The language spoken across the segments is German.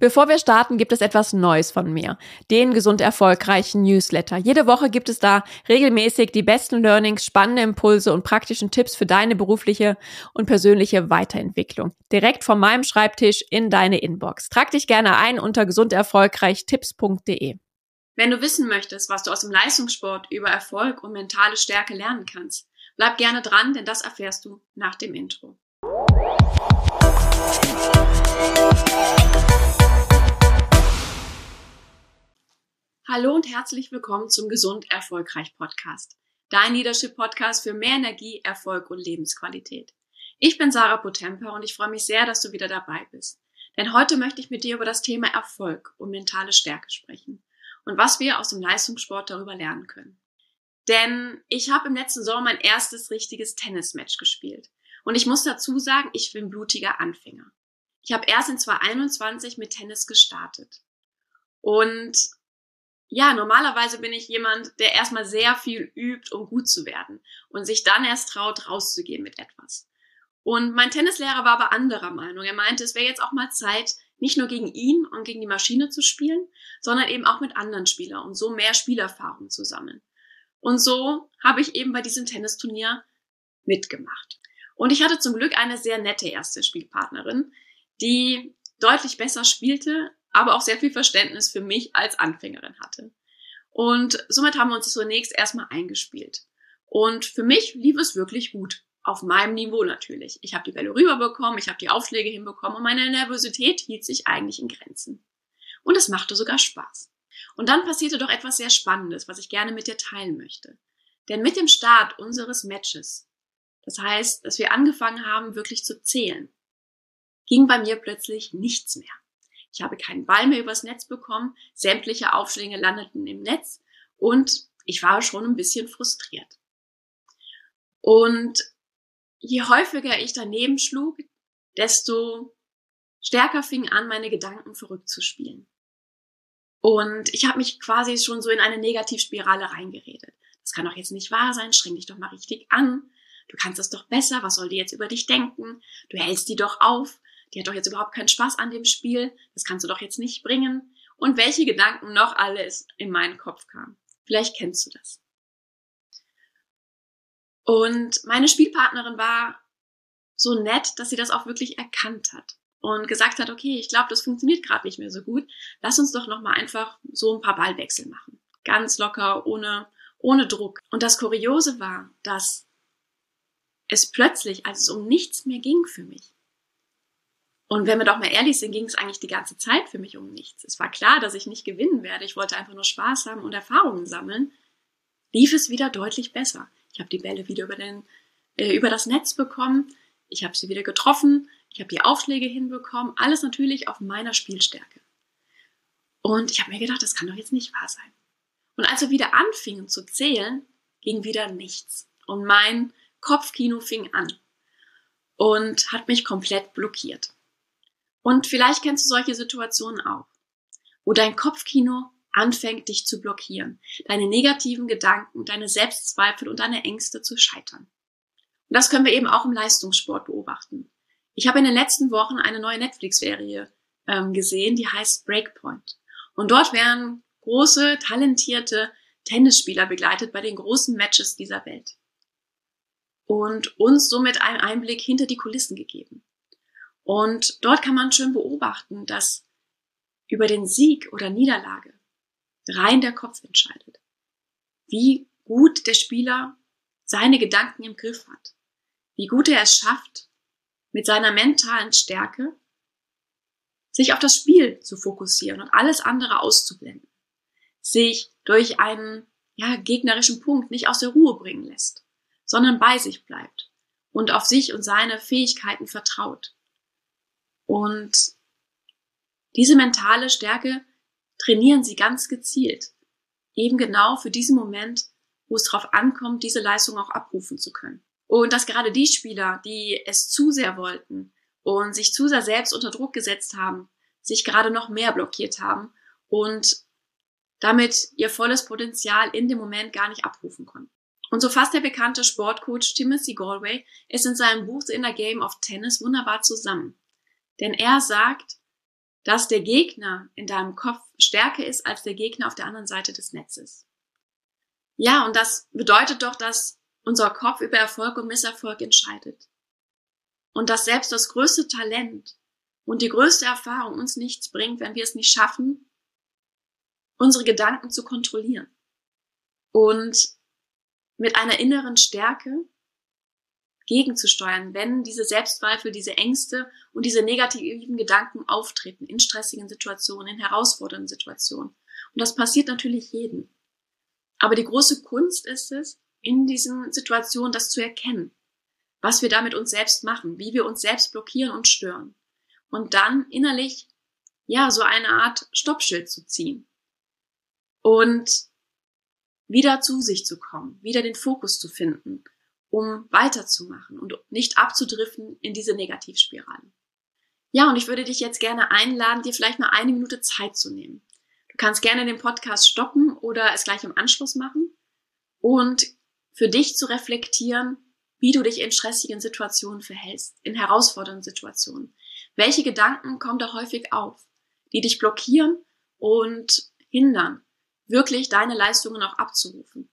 Bevor wir starten, gibt es etwas Neues von mir. Den gesund erfolgreichen Newsletter. Jede Woche gibt es da regelmäßig die besten Learnings, spannende Impulse und praktischen Tipps für deine berufliche und persönliche Weiterentwicklung. Direkt von meinem Schreibtisch in deine Inbox. Trag dich gerne ein unter gesunderfolgreichtipps.de. Wenn du wissen möchtest, was du aus dem Leistungssport über Erfolg und mentale Stärke lernen kannst, bleib gerne dran, denn das erfährst du nach dem Intro. Hallo und herzlich willkommen zum Gesund Erfolgreich Podcast. Dein Leadership Podcast für mehr Energie, Erfolg und Lebensqualität. Ich bin Sarah Potemper und ich freue mich sehr, dass du wieder dabei bist. Denn heute möchte ich mit dir über das Thema Erfolg und mentale Stärke sprechen und was wir aus dem Leistungssport darüber lernen können. Denn ich habe im letzten Sommer mein erstes richtiges Tennismatch gespielt. Und ich muss dazu sagen, ich bin blutiger Anfänger. Ich habe erst in 2021 mit Tennis gestartet. Und ja, normalerweise bin ich jemand, der erstmal sehr viel übt, um gut zu werden und sich dann erst traut, rauszugehen mit etwas. Und mein Tennislehrer war aber anderer Meinung. Er meinte, es wäre jetzt auch mal Zeit, nicht nur gegen ihn und gegen die Maschine zu spielen, sondern eben auch mit anderen Spielern und so mehr Spielerfahrung zu sammeln. Und so habe ich eben bei diesem Tennisturnier mitgemacht. Und ich hatte zum Glück eine sehr nette erste Spielpartnerin, die deutlich besser spielte, aber auch sehr viel Verständnis für mich als Anfängerin hatte. Und somit haben wir uns zunächst erstmal eingespielt. Und für mich lief es wirklich gut. Auf meinem Niveau natürlich. Ich habe die Bälle rüberbekommen, ich habe die Aufschläge hinbekommen und meine Nervosität hielt sich eigentlich in Grenzen. Und es machte sogar Spaß. Und dann passierte doch etwas sehr Spannendes, was ich gerne mit dir teilen möchte. Denn mit dem Start unseres Matches, das heißt, dass wir angefangen haben, wirklich zu zählen, ging bei mir plötzlich nichts mehr. Ich habe keinen Ball mehr übers Netz bekommen, sämtliche Aufschläge landeten im Netz und ich war schon ein bisschen frustriert. Und je häufiger ich daneben schlug, desto stärker fing an, meine Gedanken verrückt zu spielen. Und ich habe mich quasi schon so in eine Negativspirale reingeredet. Das kann doch jetzt nicht wahr sein, streng dich doch mal richtig an. Du kannst es doch besser, was soll die jetzt über dich denken? Du hältst die doch auf die hat doch jetzt überhaupt keinen Spaß an dem Spiel, das kannst du doch jetzt nicht bringen. Und welche Gedanken noch alles in meinen Kopf kamen. Vielleicht kennst du das. Und meine Spielpartnerin war so nett, dass sie das auch wirklich erkannt hat und gesagt hat, okay, ich glaube, das funktioniert gerade nicht mehr so gut. Lass uns doch noch mal einfach so ein paar Ballwechsel machen. Ganz locker, ohne ohne Druck. Und das Kuriose war, dass es plötzlich, als es um nichts mehr ging für mich, und wenn wir doch mal ehrlich sind, ging es eigentlich die ganze Zeit für mich um nichts. Es war klar, dass ich nicht gewinnen werde. Ich wollte einfach nur Spaß haben und Erfahrungen sammeln. Lief es wieder deutlich besser. Ich habe die Bälle wieder über, den, äh, über das Netz bekommen. Ich habe sie wieder getroffen. Ich habe die Aufschläge hinbekommen. Alles natürlich auf meiner Spielstärke. Und ich habe mir gedacht, das kann doch jetzt nicht wahr sein. Und als wir wieder anfingen zu zählen, ging wieder nichts. Und mein Kopfkino fing an und hat mich komplett blockiert. Und vielleicht kennst du solche Situationen auch, wo dein Kopfkino anfängt, dich zu blockieren, deine negativen Gedanken, deine Selbstzweifel und deine Ängste zu scheitern. Und das können wir eben auch im Leistungssport beobachten. Ich habe in den letzten Wochen eine neue Netflix-Serie ähm, gesehen, die heißt Breakpoint. Und dort werden große, talentierte Tennisspieler begleitet bei den großen Matches dieser Welt. Und uns somit einen Einblick hinter die Kulissen gegeben. Und dort kann man schön beobachten, dass über den Sieg oder Niederlage rein der Kopf entscheidet. Wie gut der Spieler seine Gedanken im Griff hat. Wie gut er es schafft, mit seiner mentalen Stärke sich auf das Spiel zu fokussieren und alles andere auszublenden. Sich durch einen ja, gegnerischen Punkt nicht aus der Ruhe bringen lässt, sondern bei sich bleibt und auf sich und seine Fähigkeiten vertraut. Und diese mentale Stärke trainieren sie ganz gezielt. Eben genau für diesen Moment, wo es darauf ankommt, diese Leistung auch abrufen zu können. Und dass gerade die Spieler, die es zu sehr wollten und sich zu sehr selbst unter Druck gesetzt haben, sich gerade noch mehr blockiert haben und damit ihr volles Potenzial in dem Moment gar nicht abrufen konnten. Und so fasst der bekannte Sportcoach Timothy Galway es in seinem Buch The Inner Game of Tennis wunderbar zusammen. Denn er sagt, dass der Gegner in deinem Kopf stärker ist als der Gegner auf der anderen Seite des Netzes. Ja, und das bedeutet doch, dass unser Kopf über Erfolg und Misserfolg entscheidet. Und dass selbst das größte Talent und die größte Erfahrung uns nichts bringt, wenn wir es nicht schaffen, unsere Gedanken zu kontrollieren. Und mit einer inneren Stärke gegenzusteuern, wenn diese Selbstzweifel, diese Ängste und diese negativen Gedanken auftreten in stressigen Situationen, in herausfordernden Situationen. Und das passiert natürlich jedem. Aber die große Kunst ist es, in diesen Situationen das zu erkennen, was wir da mit uns selbst machen, wie wir uns selbst blockieren und stören. Und dann innerlich, ja, so eine Art Stoppschild zu ziehen. Und wieder zu sich zu kommen, wieder den Fokus zu finden um weiterzumachen und nicht abzudriften in diese Negativspirale. Ja, und ich würde dich jetzt gerne einladen, dir vielleicht mal eine Minute Zeit zu nehmen. Du kannst gerne den Podcast stoppen oder es gleich im Anschluss machen und für dich zu reflektieren, wie du dich in stressigen Situationen verhältst, in herausfordernden Situationen. Welche Gedanken kommen da häufig auf, die dich blockieren und hindern, wirklich deine Leistungen auch abzurufen?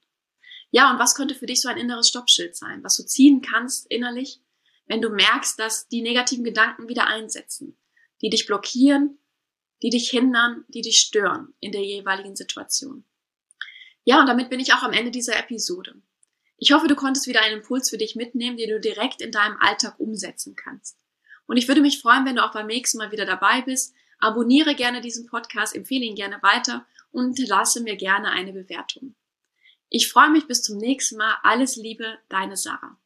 Ja, und was könnte für dich so ein inneres Stoppschild sein, was du ziehen kannst innerlich, wenn du merkst, dass die negativen Gedanken wieder einsetzen, die dich blockieren, die dich hindern, die dich stören in der jeweiligen Situation. Ja, und damit bin ich auch am Ende dieser Episode. Ich hoffe, du konntest wieder einen Impuls für dich mitnehmen, den du direkt in deinem Alltag umsetzen kannst. Und ich würde mich freuen, wenn du auch beim nächsten Mal wieder dabei bist. Abonniere gerne diesen Podcast, empfehle ihn gerne weiter und lasse mir gerne eine Bewertung. Ich freue mich bis zum nächsten Mal. Alles Liebe, deine Sarah.